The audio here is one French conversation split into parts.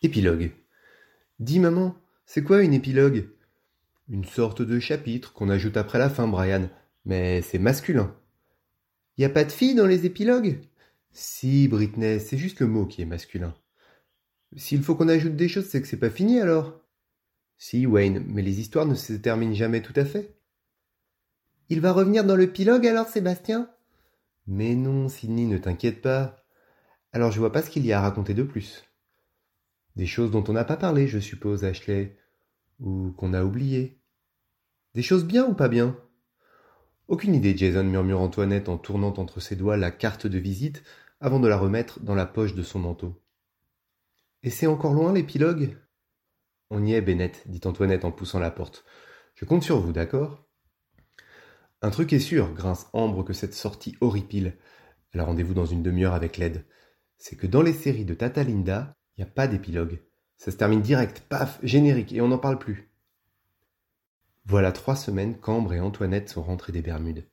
Épilogue. Dis maman, c'est quoi une épilogue? Une sorte de chapitre qu'on ajoute après la fin, Brian, mais c'est masculin. Y a pas de filles dans les épilogues? Si, Britney, c'est juste le mot qui est masculin. S'il faut qu'on ajoute des choses, c'est que c'est pas fini alors Si, Wayne, mais les histoires ne se terminent jamais tout à fait. Il va revenir dans le pilogue alors, Sébastien? Mais non, Sidney, ne t'inquiète pas. Alors je vois pas ce qu'il y a à raconter de plus. Des choses dont on n'a pas parlé, je suppose, Ashley, ou qu'on a oubliées. Des choses bien ou pas bien? Aucune idée, Jason murmure Antoinette en tournant entre ses doigts la carte de visite avant de la remettre dans la poche de son manteau. Et c'est encore loin l'épilogue? On y est, Bennett, dit Antoinette en poussant la porte. Je compte sur vous, d'accord? Un truc est sûr, grince Ambre que cette sortie horripile. Elle rendez-vous dans une demi-heure avec l'aide. C'est que dans les séries de Tata Linda, n'y a pas d'épilogue. Ça se termine direct, paf, générique, et on n'en parle plus. Voilà trois semaines qu'Ambre et Antoinette sont rentrés des Bermudes.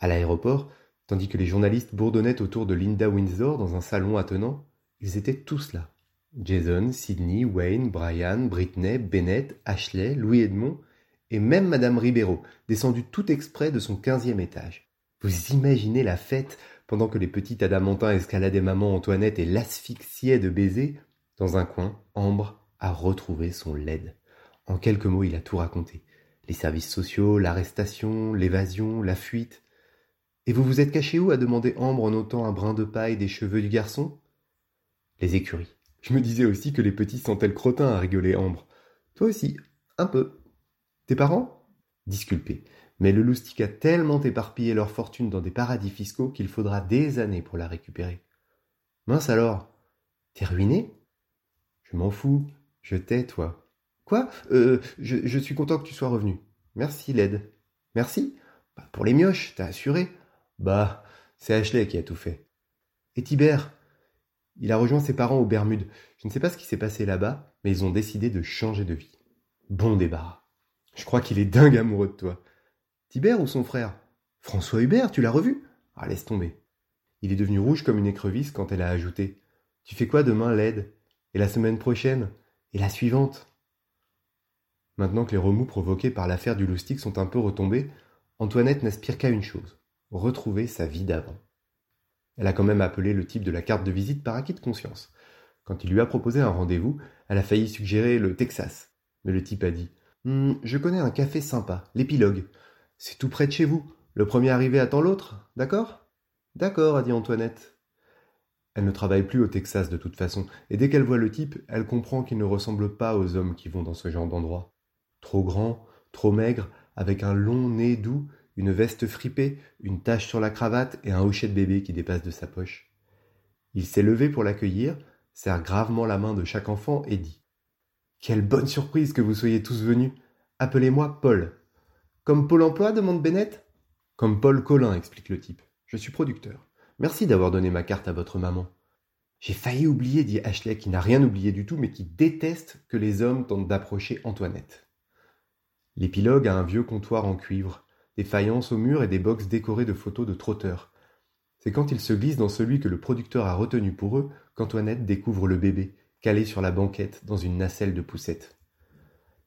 À l'aéroport, tandis que les journalistes bourdonnaient autour de Linda Windsor dans un salon attenant, ils étaient tous là. Jason, Sidney, Wayne, Brian, Britney, Bennett, Ashley, Louis Edmond, et même Madame Ribeiro, descendue tout exprès de son quinzième étage. Vous imaginez la fête pendant que les petits adamantins escaladaient maman Antoinette et l'asphyxiaient de baisers dans un coin, Ambre a retrouvé son lead. En quelques mots, il a tout raconté. Les services sociaux, l'arrestation, l'évasion, la fuite. Et vous vous êtes caché où a demandé Ambre en ôtant un brin de paille des cheveux du garçon? Les écuries. Je me disais aussi que les petits sentaient le crottin à rigoler Ambre. Toi aussi, un peu. Tes parents? Disculpez, mais le loustic a tellement éparpillé leur fortune dans des paradis fiscaux qu'il faudra des années pour la récupérer. Mince alors, t'es ruiné? Je m'en fous. Je t'ai, toi. Quoi? Euh, je, suis content que tu sois revenu. Merci, Led. Merci? Bah, Pour les mioches, t'as assuré. Bah, c'est Ashley qui a tout fait. Et Tibère? Il a rejoint ses parents aux Bermudes. Je ne sais pas ce qui s'est passé là-bas, mais ils ont décidé de changer de vie. Bon débarras. Je crois qu'il est dingue amoureux de toi. Tibère ou son frère? François Hubert, tu l'as revu? Ah, laisse tomber. Il est devenu rouge comme une écrevisse quand elle a ajouté Tu fais quoi demain, Led? Et la semaine prochaine, et la suivante. Maintenant que les remous provoqués par l'affaire du loustic sont un peu retombés, Antoinette n'aspire qu'à une chose, retrouver sa vie d'avant. Elle a quand même appelé le type de la carte de visite par acquis de conscience. Quand il lui a proposé un rendez-vous, elle a failli suggérer le Texas. Mais le type a dit hmm, Je connais un café sympa, l'épilogue. C'est tout près de chez vous. Le premier arrivé attend l'autre, d'accord? D'accord, a dit Antoinette. Elle ne travaille plus au Texas de toute façon, et dès qu'elle voit le type, elle comprend qu'il ne ressemble pas aux hommes qui vont dans ce genre d'endroit. Trop grand, trop maigre, avec un long nez doux, une veste fripée, une tache sur la cravate et un hochet de bébé qui dépasse de sa poche. Il s'est levé pour l'accueillir, serre gravement la main de chaque enfant et dit Quelle bonne surprise que vous soyez tous venus Appelez-moi Paul. Comme Pôle emploi? demande Bennett Comme Paul Collin, explique le type. Je suis producteur. Merci d'avoir donné ma carte à votre maman. J'ai failli oublier, dit Ashley, qui n'a rien oublié du tout, mais qui déteste que les hommes tentent d'approcher Antoinette. L'épilogue a un vieux comptoir en cuivre, des faïences au mur et des box décorées de photos de trotteurs. C'est quand ils se glissent dans celui que le producteur a retenu pour eux qu'Antoinette découvre le bébé, calé sur la banquette dans une nacelle de poussette.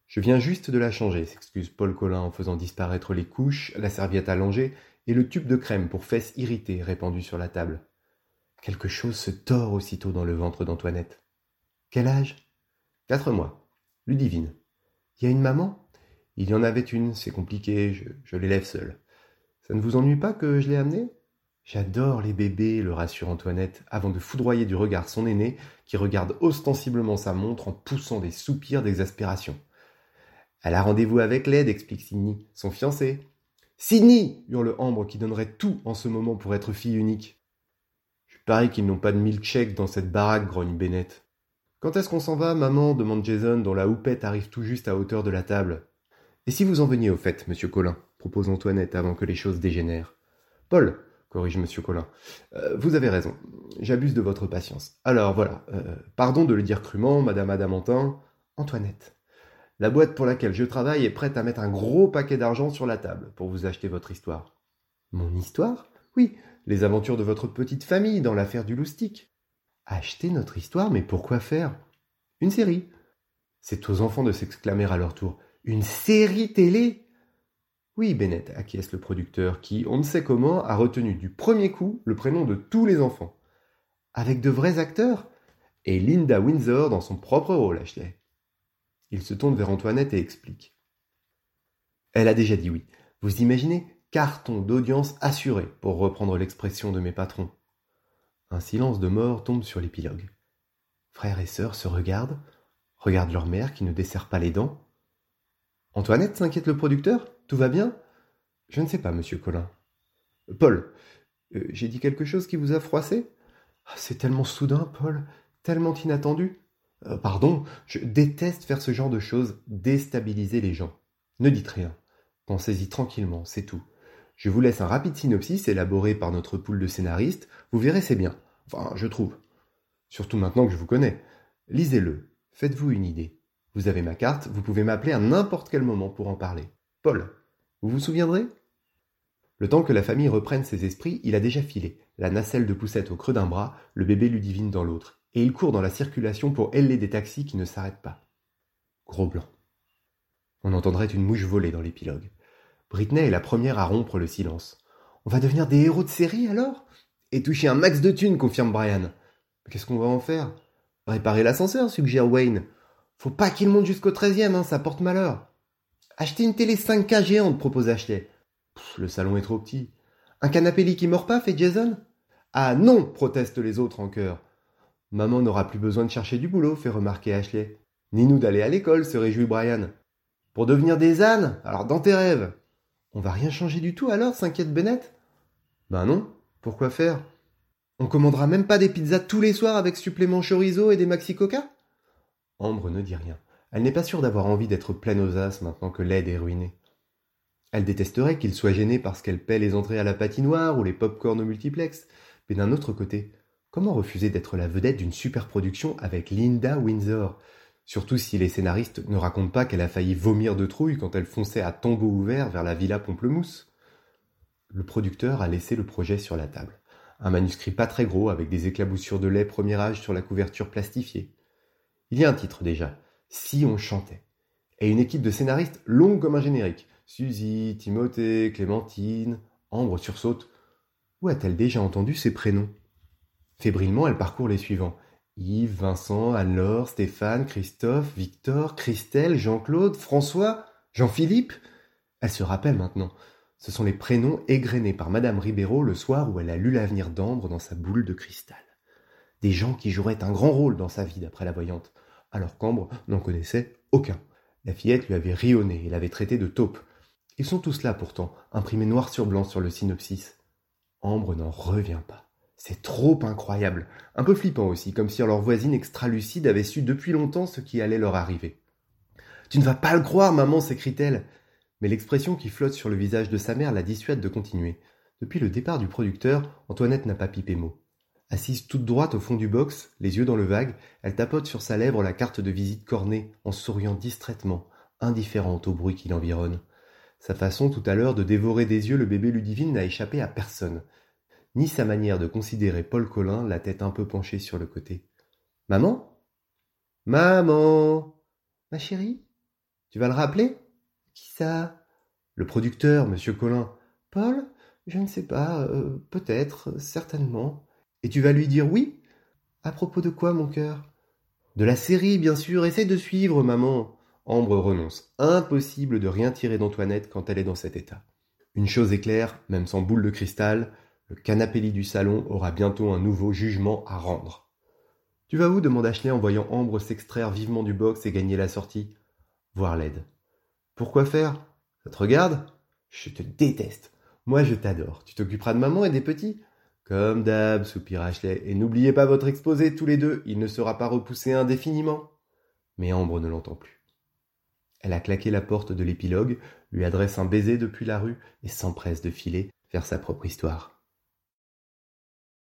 Je viens juste de la changer, s'excuse Paul Collin en faisant disparaître les couches, la serviette allongée et le tube de crème pour fesses irritées répandu sur la table. Quelque chose se tord aussitôt dans le ventre d'Antoinette. Quel âge? Quatre mois. Ludivine. Y a une maman? Il y en avait une, c'est compliqué, je, je l'élève seule. Ça ne vous ennuie pas que je l'ai amenée? J'adore les bébés, le rassure Antoinette, avant de foudroyer du regard son aîné, qui regarde ostensiblement sa montre en poussant des soupirs d'exaspération. Elle a rendez-vous avec l'aide, explique Sidney, son fiancé. Sidney hurle Ambre qui donnerait tout en ce moment pour être fille unique. Je parie qu'ils n'ont pas de milkshake dans cette baraque, grogne Bennett. Quand est-ce qu'on s'en va, maman? demande Jason, dont la houppette arrive tout juste à hauteur de la table. Et si vous en veniez au fait, monsieur Collin propose Antoinette avant que les choses dégénèrent. Paul, corrige monsieur Collin, euh, vous avez raison. J'abuse de votre patience. Alors voilà, euh, pardon de le dire crûment, madame Adamantin. Antoinette, la boîte pour laquelle je travaille est prête à mettre un gros paquet d'argent sur la table pour vous acheter votre histoire. Mon histoire? Oui, les aventures de votre petite famille dans l'affaire du loustic. Acheter notre histoire, mais pourquoi faire? Une série. C'est aux enfants de s'exclamer à leur tour. Une série télé? Oui, Bennett, acquiesce le producteur, qui, on ne sait comment, a retenu du premier coup le prénom de tous les enfants? Avec de vrais acteurs? Et Linda Windsor dans son propre rôle, Ashley. Il se tourne vers Antoinette et explique. Elle a déjà dit oui. Vous imaginez Carton d'audience assuré, pour reprendre l'expression de mes patrons. Un silence de mort tombe sur l'épilogue. Frères et sœurs se regardent, regardent leur mère qui ne desserre pas les dents. Antoinette s'inquiète le producteur? Tout va bien? Je ne sais pas, monsieur Collin. Paul, euh, j'ai dit quelque chose qui vous a froissé? Ah, C'est tellement soudain, Paul, tellement inattendu. Euh, pardon, je déteste faire ce genre de choses, déstabiliser les gens. Ne dites rien. Pensez-y tranquillement, c'est tout. Je vous laisse un rapide synopsis élaboré par notre poule de scénaristes. Vous verrez, c'est bien. Enfin, je trouve. Surtout maintenant que je vous connais. Lisez-le. Faites-vous une idée. Vous avez ma carte, vous pouvez m'appeler à n'importe quel moment pour en parler. Paul, vous vous souviendrez? Le temps que la famille reprenne ses esprits, il a déjà filé, la nacelle de poussette au creux d'un bras, le bébé Ludivine dans l'autre, et il court dans la circulation pour héler des taxis qui ne s'arrêtent pas. Gros blanc. On entendrait une mouche voler dans l'épilogue. Britney est la première à rompre le silence. On va devenir des héros de série alors? Et toucher un max de thunes, confirme Brian. Qu'est-ce qu'on va en faire? Réparer l'ascenseur, suggère Wayne. Faut pas qu'il monte jusqu'au 13 hein, ça porte malheur. Acheter une télé 5K géante, propose Ashley. le salon est trop petit. Un canapé lit qui mord pas, fait Jason? Ah non, protestent les autres en chœur. Maman n'aura plus besoin de chercher du boulot, fait remarquer Ashley. Ni nous d'aller à l'école, se réjouit Brian. Pour devenir des ânes Alors dans tes rêves. On va rien changer du tout alors, s'inquiète Bennett? Ben non, pourquoi faire? On commandera même pas des pizzas tous les soirs avec supplément chorizo et des maxi coca? Ambre ne dit rien. Elle n'est pas sûre d'avoir envie d'être pleine aux as maintenant que l'aide est ruinée. Elle détesterait qu'il soit gêné parce qu'elle paie les entrées à la patinoire ou les pop-corn au multiplex. Mais d'un autre côté, comment refuser d'être la vedette d'une super production avec Linda Windsor? Surtout si les scénaristes ne racontent pas qu'elle a failli vomir de trouille quand elle fonçait à tombeau ouvert vers la villa Pomplemousse. Le producteur a laissé le projet sur la table. Un manuscrit pas très gros avec des éclaboussures de lait premier âge sur la couverture plastifiée. Il y a un titre déjà, Si on chantait. Et une équipe de scénaristes longue comme un générique. Suzy, Timothée, Clémentine, Ambre sursaute. Où a-t-elle déjà entendu ces prénoms? Fébrilement, elle parcourt les suivants. Yves, Vincent, Anne-Laure, Stéphane, Christophe, Victor, Christelle, Jean-Claude, François, Jean-Philippe. Elle se rappelle maintenant. Ce sont les prénoms égrenés par Madame Ribeiro le soir où elle a lu l'avenir d'Ambre dans sa boule de cristal. Des gens qui joueraient un grand rôle dans sa vie, d'après la voyante, alors qu'Ambre n'en connaissait aucun. La fillette lui avait rionné et l'avait traité de taupe. Ils sont tous là pourtant, imprimés noir sur blanc sur le synopsis. Ambre n'en revient pas. C'est trop incroyable. Un peu flippant aussi, comme si leur voisine extra-lucide avait su depuis longtemps ce qui allait leur arriver. Tu ne vas pas le croire, maman, s'écrie-t-elle. Mais l'expression qui flotte sur le visage de sa mère la dissuade de continuer. Depuis le départ du producteur, Antoinette n'a pas pipé mot. Assise toute droite au fond du box, les yeux dans le vague, elle tapote sur sa lèvre la carte de visite cornée, en souriant distraitement, indifférente au bruit qui l'environne. Sa façon tout à l'heure de dévorer des yeux le bébé Ludivine n'a échappé à personne ni sa manière de considérer Paul Colin, la tête un peu penchée sur le côté. Maman? Maman Ma chérie? Tu vas le rappeler? Qui ça? Le producteur, monsieur Colin. Paul? Je ne sais pas, euh, peut-être, certainement. Et tu vas lui dire oui? À propos de quoi, mon cœur? De la série, bien sûr, essaie de suivre, maman. Ambre renonce. Impossible de rien tirer d'Antoinette quand elle est dans cet état. Une chose est claire, même sans boule de cristal, le canapé lit du salon aura bientôt un nouveau jugement à rendre. Tu vas où? demande Ashley en voyant Ambre s'extraire vivement du box et gagner la sortie. Voir l'aide. Pourquoi faire? Ça te regarde? Je te déteste. Moi je t'adore. Tu t'occuperas de maman et des petits? Comme d'hab, soupira Ashley. Et n'oubliez pas votre exposé tous les deux, il ne sera pas repoussé indéfiniment. Mais Ambre ne l'entend plus. Elle a claqué la porte de l'épilogue, lui adresse un baiser depuis la rue et s'empresse de filer vers sa propre histoire.